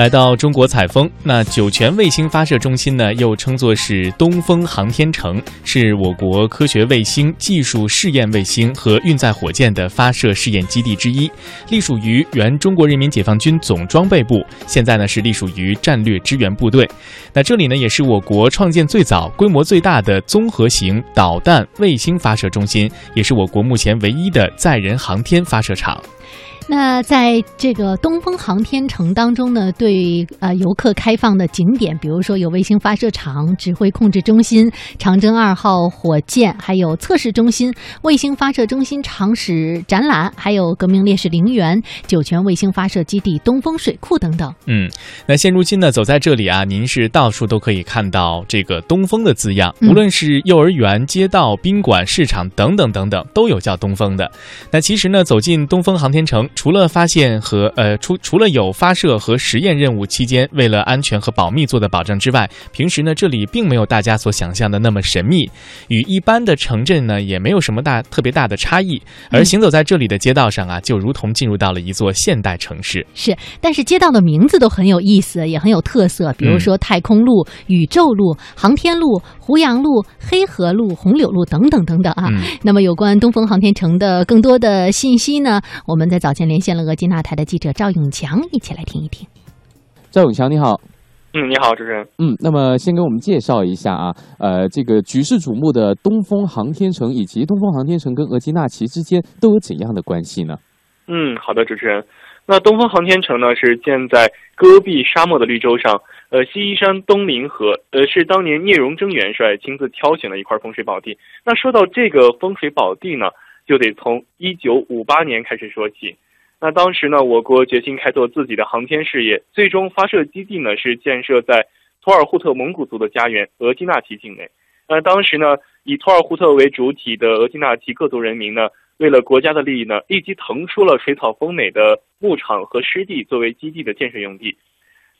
来到中国采风，那酒泉卫星发射中心呢，又称作是东风航天城，是我国科学卫星、技术试验卫星和运载火箭的发射试验基地之一，隶属于原中国人民解放军总装备部，现在呢是隶属于战略支援部队。那这里呢，也是我国创建最早、规模最大的综合型导弹卫星发射中心，也是我国目前唯一的载人航天发射场。那在这个东风航天城当中呢，对呃游客开放的景点，比如说有卫星发射场、指挥控制中心、长征二号火箭，还有测试中心、卫星发射中心常识展览，还有革命烈士陵园、酒泉卫星发射基地、东风水库等等。嗯，那现如今呢，走在这里啊，您是到处都可以看到这个“东风”的字样，无论是幼儿园、街道、宾馆、市场等等等等，都有叫东风的。那其实呢，走进东风航天城。除了发现和呃，除除了有发射和实验任务期间为了安全和保密做的保障之外，平时呢这里并没有大家所想象的那么神秘，与一般的城镇呢也没有什么大特别大的差异。而行走在这里的街道上啊，就如同进入到了一座现代城市。是，但是街道的名字都很有意思，也很有特色，比如说太空路、宇宙路、航天路、胡杨路、黑河路、红柳路等等等等啊。那么有关东风航天城的更多的信息呢，我们在早前。连线了俄基纳台的记者赵永强，一起来听一听。赵永强，你好。嗯，你好，主持人。嗯，那么先给我们介绍一下啊，呃，这个举世瞩目的东风航天城，以及东风航天城跟额济纳旗之间都有怎样的关系呢？嗯，好的，主持人。那东风航天城呢，是建在戈壁沙漠的绿洲上，呃，西依山东临河，呃，是当年聂荣臻元帅亲自挑选的一块风水宝地。那说到这个风水宝地呢，就得从一九五八年开始说起。那当时呢，我国决心开拓自己的航天事业，最终发射基地呢是建设在托尔扈特蒙古族的家园额济纳旗境内。那当时呢，以托尔扈特为主体的额济纳旗各族人民呢，为了国家的利益呢，立即腾出了水草丰美的牧场和湿地作为基地的建设用地。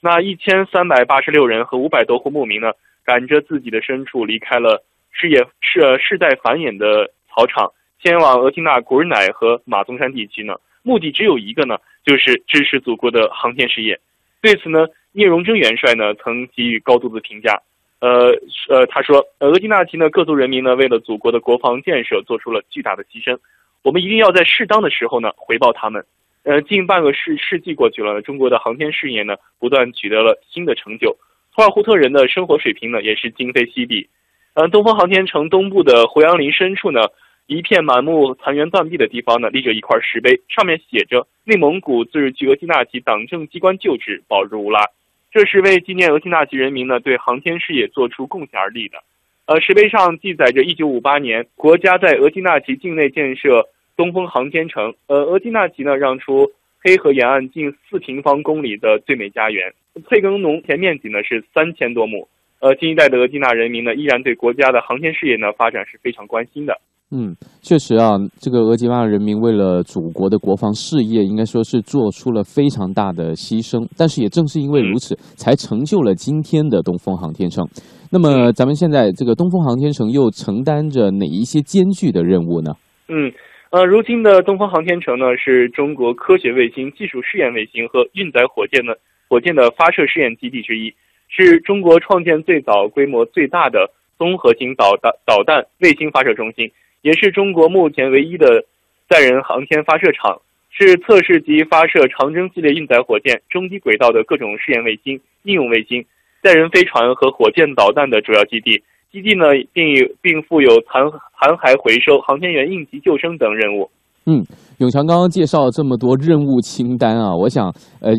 那一千三百八十六人和五百多户牧民呢，赶着自己的牲畜离开了事业世世代繁衍的草场，迁往额济纳古尔乃和马宗山地区呢。目的只有一个呢，就是支持祖国的航天事业。对此呢，聂荣臻元帅呢曾给予高度的评价。呃呃，他说，额济纳旗呢各族人民呢为了祖国的国防建设做出了巨大的牺牲，我们一定要在适当的时候呢回报他们。呃，近半个世世纪过去了，中国的航天事业呢不断取得了新的成就，托尔扈特人的生活水平呢也是今非昔比。嗯，东风航天城东部的胡杨林深处呢。一片满目残垣断壁的地方呢，立着一块石碑，上面写着“内蒙古自治区额济纳旗党政机关旧址，保日乌拉”。这是为纪念额济纳旗人民呢对航天事业做出贡献而立的。呃，石碑上记载着1958年国家在额济纳旗境内建设东风航天城。呃，额济纳旗呢让出黑河沿岸近四平方公里的最美家园，翠耕农田面积呢是三千多亩。呃，新一代的额济纳人民呢依然对国家的航天事业呢发展是非常关心的。嗯，确实啊，这个额济纳人民为了祖国的国防事业，应该说是做出了非常大的牺牲。但是也正是因为如此，才成就了今天的东风航天城。那么，咱们现在这个东风航天城又承担着哪一些艰巨的任务呢？嗯，呃，如今的东风航天城呢，是中国科学卫星、技术试验卫星和运载火箭的火箭的发射试验基地之一，是中国创建最早、规模最大的综合型导弹导弹卫星发射中心。也是中国目前唯一的载人航天发射场，是测试及发射长征系列运载火箭、中低轨道的各种试验卫星、应用卫星、载人飞船和火箭导弹的主要基地。基地呢，并并附有残残骸回收、航天员应急救生等任务。嗯，永强刚刚介绍了这么多任务清单啊，我想，呃，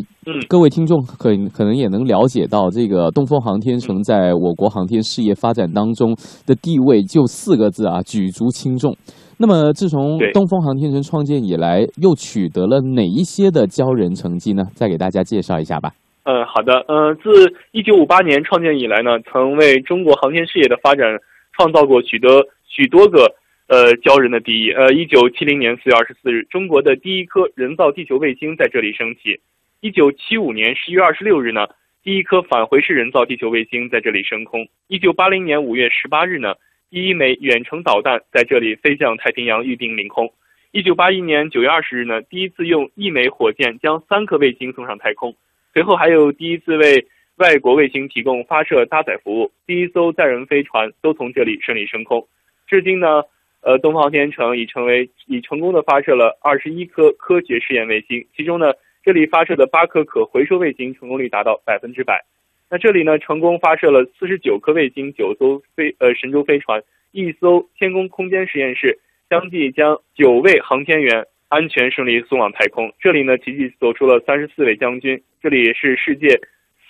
各位听众可可能也能了解到，这个东风航天城在我国航天事业发展当中的地位就四个字啊，举足轻重。那么，自从东风航天城创建以来，又取得了哪一些的骄人成绩呢？再给大家介绍一下吧。嗯，好的。嗯，自一九五八年创建以来呢，曾为中国航天事业的发展创造过许多许多个。呃，骄人的第一。呃，一九七零年四月二十四日，中国的第一颗人造地球卫星在这里升起。一九七五年十一月二十六日呢，第一颗返回式人造地球卫星在这里升空。一九八零年五月十八日呢，第一枚远程导弹在这里飞向太平洋预定领空。一九八一年九月二十日呢，第一次用一枚火箭将三颗卫星送上太空。随后还有第一次为外国卫星提供发射搭载服务，第一艘载人飞船都从这里顺利升空。至今呢，呃，东方航天城已成为已成功的发射了二十一颗科学试验卫星，其中呢，这里发射的八颗可回收卫星成功率达到百分之百。那这里呢，成功发射了四十九颗卫星、九艘飞呃神舟飞船、一艘天宫空间实验室，相继将九位航天员安全顺利送往太空。这里呢，奇迹走出了三十四位将军，这里也是世界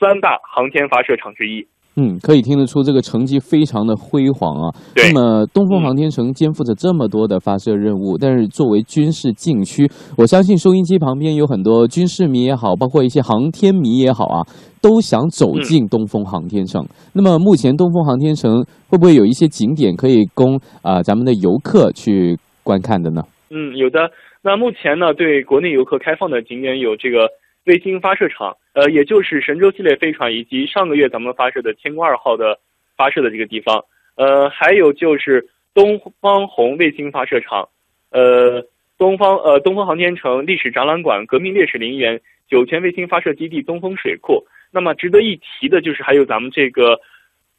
三大航天发射场之一。嗯，可以听得出这个成绩非常的辉煌啊。那么，东风航天城肩负着这么多的发射任务，但是作为军事禁区，我相信收音机旁边有很多军事迷也好，包括一些航天迷也好啊，都想走进东风航天城。那么，目前东风航天城会不会有一些景点可以供啊咱们的游客去观看的呢？嗯，有的。那目前呢，对国内游客开放的景点有这个。卫星发射场，呃，也就是神舟系列飞船以及上个月咱们发射的天宫二号的发射的这个地方，呃，还有就是东方红卫星发射场，呃，东方呃东方航天城历史展览馆、革命烈士陵园、酒泉卫星发射基地、东风水库。那么值得一提的就是还有咱们这个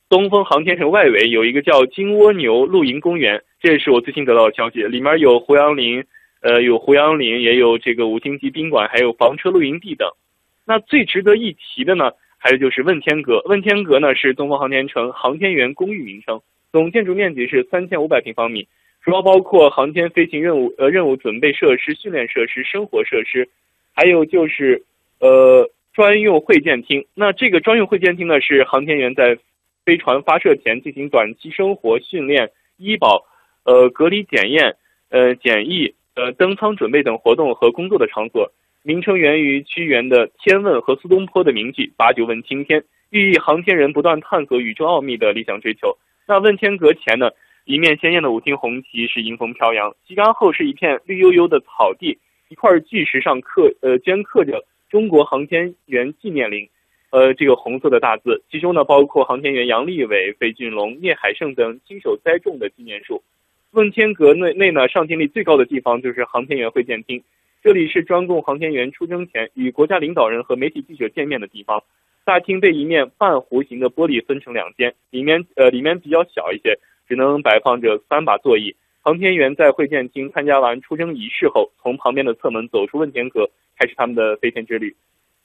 东风航天城外围有一个叫金蜗牛露营公园，这也是我最新得到的消息，里面有胡杨林。呃，有胡杨林，也有这个五星级宾馆，还有房车露营地等。那最值得一提的呢，还有就是问天阁。问天阁呢是东方航天城航天员公寓名称，总建筑面积是三千五百平方米，主要包括航天飞行任务呃任务准备设施、训练设施、生活设施，还有就是呃专用会见厅。那这个专用会见厅呢，是航天员在飞船发射前进行短期生活训练、医保、呃隔离检验、呃检疫。呃，登舱准备等活动和工作的场所，名称源于屈原的《天问》和苏东坡的名句“把酒问青天”，寓意航天人不断探索宇宙奥秘的理想追求。那问天阁前呢，一面鲜艳的五星红旗是迎风飘扬，旗杆后是一片绿油油的草地，一块巨石上刻呃镌刻着“中国航天员纪念陵”，呃，这个红色的大字，其中呢包括航天员杨利伟、费俊龙、聂海胜等亲手栽种的纪念树。问天阁内内呢，上天力最高的地方就是航天员会见厅，这里是专供航天员出征前与国家领导人和媒体记者见面的地方。大厅被一面半弧形的玻璃分成两间，里面呃里面比较小一些，只能摆放着三把座椅。航天员在会见厅参加完出征仪式后，从旁边的侧门走出问天阁，开始他们的飞天之旅。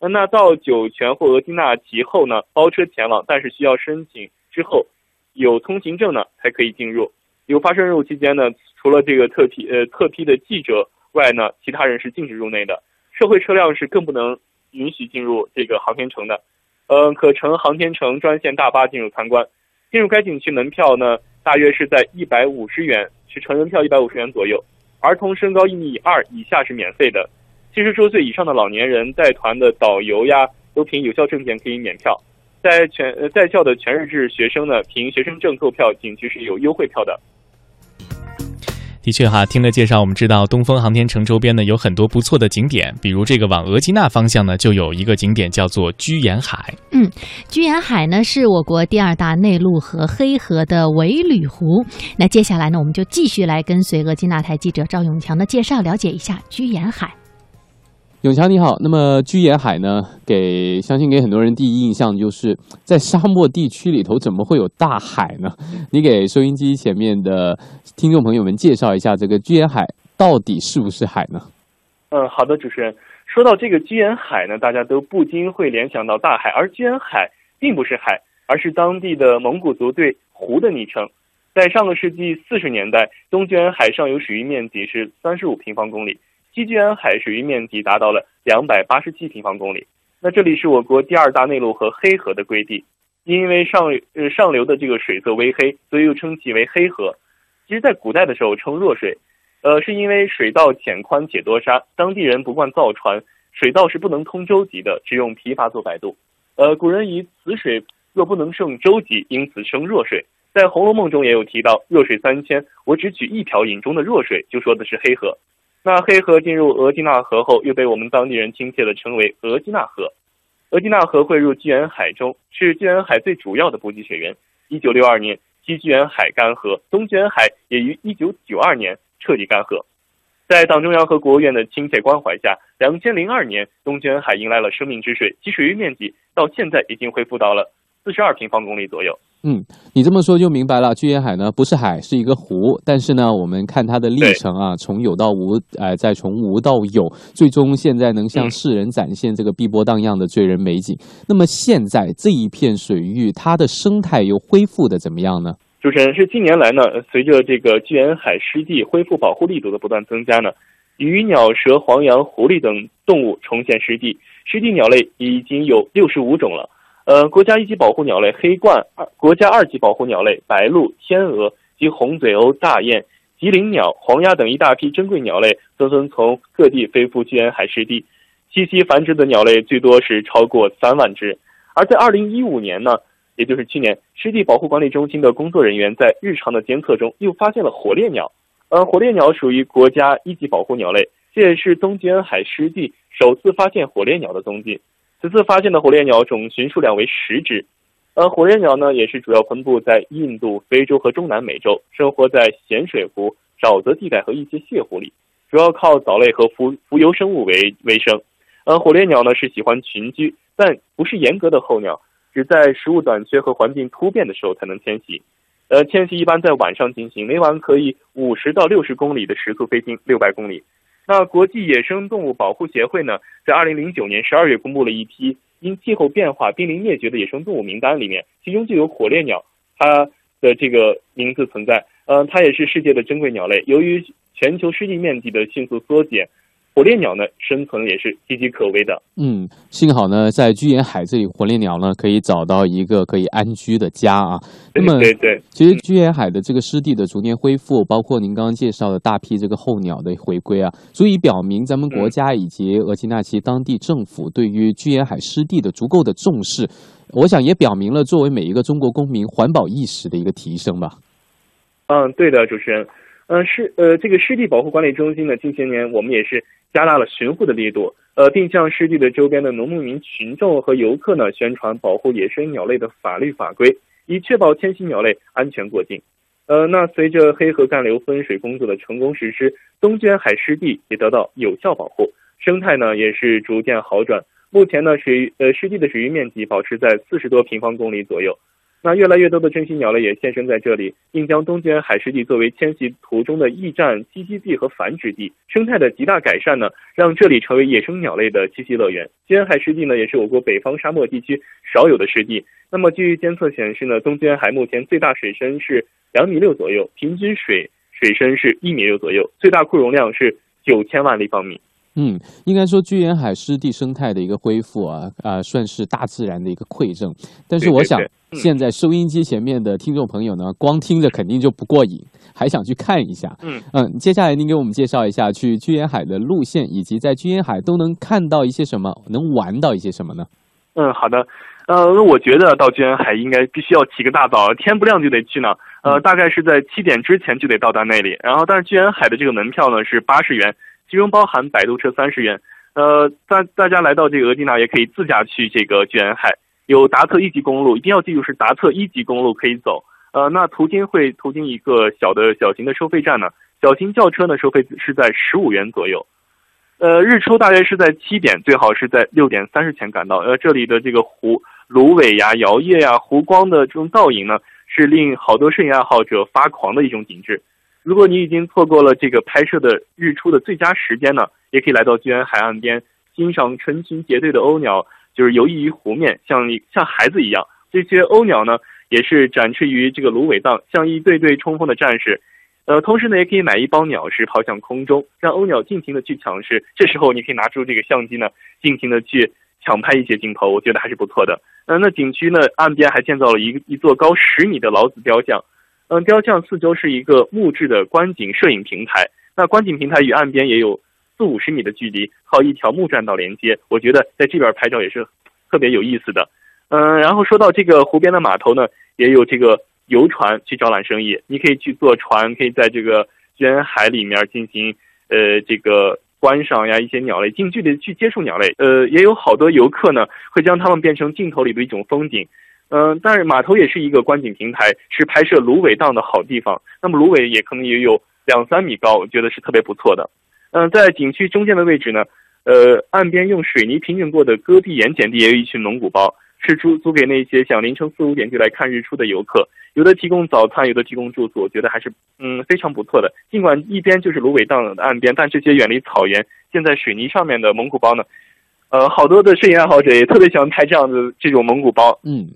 那到酒泉或额济纳旗后呢，包车前往，但是需要申请之后有通行证呢才可以进入。有发生任务期间呢，除了这个特批呃特批的记者外呢，其他人是禁止入内的。社会车辆是更不能允许进入这个航天城的。呃，可乘航天城专线大巴进入参观。进入该景区门票呢，大约是在一百五十元，是成人票一百五十元左右。儿童身高一米二以下是免费的。七十周岁以上的老年人带团的导游呀，都凭有效证件可以免票。在全呃在校的全日制学生呢，凭学生证购票，景区是有优惠票的。的确哈，听了介绍，我们知道东风航天城周边呢有很多不错的景点，比如这个往额济纳方向呢就有一个景点叫做居延海。嗯，居延海呢是我国第二大内陆河黑河的尾吕湖。那接下来呢，我们就继续来跟随额济纳台记者赵永强的介绍，了解一下居延海。永强你好，那么居延海呢？给相信给很多人第一印象就是在沙漠地区里头怎么会有大海呢？你给收音机前面的听众朋友们介绍一下这个居延海到底是不是海呢？嗯，好的，主持人说到这个居延海呢，大家都不禁会联想到大海，而居延海并不是海，而是当地的蒙古族对湖的昵称。在上个世纪四十年代，东居延海上游水域面积是三十五平方公里。西居安海水域面积达到了两百八十七平方公里。那这里是我国第二大内陆河黑河的归地，因为上呃上流的这个水色微黑，所以又称其为黑河。其实，在古代的时候称弱水，呃，是因为水道浅宽且多沙，当地人不惯造船，水道是不能通舟楫的，只用琵琶做摆渡。呃，古人以此水若不能胜舟楫，因此称弱水。在《红楼梦》中也有提到“弱水三千，我只取一瓢饮中的弱水”，就说的是黑河。那黑河进入额济纳河后，又被我们当地人亲切地称为额济纳河。额济纳河汇入居延海中，是居延海最主要的补给水源。一九六二年，西居延海干涸，东居延海也于一九九二年彻底干涸。在党中央和国务院的亲切关怀下，两千零二年东君海迎来了生命之水，其水域面积到现在已经恢复到了四十二平方公里左右。嗯，你这么说就明白了。居延海呢不是海，是一个湖。但是呢，我们看它的历程啊，从有到无，哎，再从无到有，最终现在能向世人展现这个碧波荡漾的醉人美景。那么现在这一片水域，它的生态又恢复的怎么样呢？主持人是近年来呢，随着这个居延海湿地恢复保护力度的不断增加呢，鱼鸟蛇黄羊狐狸等动物重现湿地，湿地鸟类已经有六十五种了。呃，国家一级保护鸟类黑鹳，二国家二级保护鸟类白鹭、天鹅及红嘴鸥、大雁、吉林鸟、黄鸭等一大批珍贵鸟类纷纷从各地飞赴居延海湿地，栖息繁殖的鸟类最多是超过三万只。而在二零一五年呢，也就是去年，湿地保护管理中心的工作人员在日常的监测中又发现了火烈鸟。呃，火烈鸟属于国家一级保护鸟类，这也是东居延海湿地首次发现火烈鸟的踪迹。此次发现的火烈鸟种群数量为十只，呃，火烈鸟呢也是主要分布在印度、非洲和中南美洲，生活在咸水湖、沼泽地带和一些泻湖里，主要靠藻类和浮浮游生物为为生。呃，火烈鸟呢是喜欢群居，但不是严格的候鸟，只在食物短缺和环境突变的时候才能迁徙。呃，迁徙一般在晚上进行，每晚可以五十到六十公里的时速飞行六百公里。那国际野生动物保护协会呢，在二零零九年十二月公布了一批因气候变化濒临灭绝的野生动物名单，里面其中就有火烈鸟，它的这个名字存在。嗯，它也是世界的珍贵鸟类。由于全球湿地面积的迅速缩减。火烈鸟呢，生存也是岌岌可危的。嗯，幸好呢，在居延海这里，火烈鸟呢可以找到一个可以安居的家啊。那么，对对，其实居延海的这个湿地的逐年恢复，包括您刚刚介绍的大批这个候鸟的回归啊，足以表明咱们国家以及额济纳旗当地政府对于居延海湿地的足够的重视。我想也表明了作为每一个中国公民环保意识的一个提升吧。嗯，对的，主持人。嗯，湿呃，这个湿地保护管理中心呢，近些年我们也是加大了巡护的力度，呃，并向湿地的周边的农牧民群众和游客呢宣传保护野生鸟类的法律法规，以确保迁徙鸟类安全过境。呃，那随着黑河干流分水工作的成功实施，东娟海湿地也得到有效保护，生态呢也是逐渐好转。目前呢，水呃湿地的水域面积保持在四十多平方公里左右。那越来越多的珍稀鸟类也现身在这里，并将东京海湿地作为迁徙途中的驿站、栖息地和繁殖地。生态的极大改善呢，让这里成为野生鸟类的栖息乐园。东海湿地呢，也是我国北方沙漠地区少有的湿地。那么，据监测显示呢，东京海目前最大水深是两米六左右，平均水水深是一米六左右，最大库容量是九千万立方米。嗯，应该说居延海湿地生态的一个恢复啊，啊，算是大自然的一个馈赠。但是我想，现在收音机前面的听众朋友呢，光听着肯定就不过瘾，还想去看一下。嗯嗯，接下来您给我们介绍一下去居延海的路线，以及在居延海都能看到一些什么，能玩到一些什么呢？嗯，好的。呃，我觉得到居延海应该必须要起个大早，天不亮就得去呢。呃，大概是在七点之前就得到达那里。然后，但是居延海的这个门票呢是八十元。其中包含摆渡车三十元，呃，大大家来到这个额济纳也可以自驾去这个居延海，有达特一级公路，一定要记住是达特一级公路可以走，呃，那途经会途经一个小的小型的收费站呢，小型轿车呢收费是在十五元左右，呃，日出大约是在七点，最好是在六点三十前赶到，呃，这里的这个湖芦苇呀、摇曳呀、湖光的这种倒影呢，是令好多摄影爱好者发狂的一种景致。如果你已经错过了这个拍摄的日出的最佳时间呢，也可以来到居延海岸边欣赏成群结队的鸥鸟，就是游弋于湖面，像一像孩子一样。这些鸥鸟呢，也是展翅于这个芦苇荡，像一队队冲锋的战士。呃，同时呢，也可以买一包鸟食抛向空中，让鸥鸟尽情的去抢食。这时候你可以拿出这个相机呢，尽情的去抢拍一些镜头，我觉得还是不错的。呃，那景区呢，岸边还建造了一一座高十米的老子雕像。嗯，雕像四周是一个木质的观景摄影平台，那观景平台与岸边也有四五十米的距离，靠一条木栈道连接。我觉得在这边拍照也是特别有意思的。嗯，然后说到这个湖边的码头呢，也有这个游船去招揽生意，你可以去坐船，可以在这个远海里面进行呃这个观赏呀，一些鸟类近距离去接触鸟类。呃，也有好多游客呢会将它们变成镜头里的一种风景。嗯，但是码头也是一个观景平台，是拍摄芦苇荡的好地方。那么芦苇也可能也有两三米高，我觉得是特别不错的。嗯，在景区中间的位置呢，呃，岸边用水泥平整过的戈壁盐碱地也有一群蒙古包，是租租给那些想凌晨四五点就来看日出的游客。有的提供早餐，有的提供住宿，我觉得还是嗯非常不错的。尽管一边就是芦苇荡的岸边，但这些远离草原、建在水泥上面的蒙古包呢，呃，好多的摄影爱好者也特别喜欢拍这样的这种蒙古包。嗯，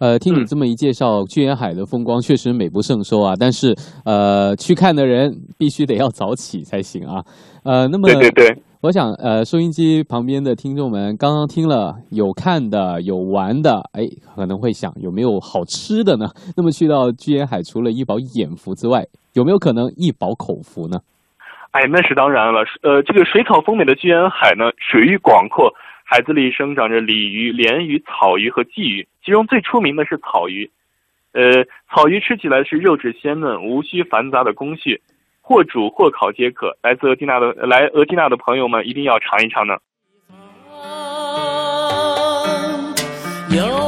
呃，听你这么一介绍，居延海的风光确实美不胜收啊。但是，呃，去看的人必须得要早起才行啊。呃，那么对对对。我想，呃，收音机旁边的听众们刚刚听了有看的有玩的，哎，可能会想有没有好吃的呢？那么去到居延海，除了一饱眼福之外，有没有可能一饱口福呢？哎，那是当然了。呃，这个水草丰美的居延海呢，水域广阔，海子里生长着鲤鱼、鲢鱼、草鱼和鲫鱼，其中最出名的是草鱼。呃，草鱼吃起来是肉质鲜嫩，无需繁杂的工序。或煮或烤皆可。来自俄济纳的来俄济纳的朋友们一定要尝一尝呢。有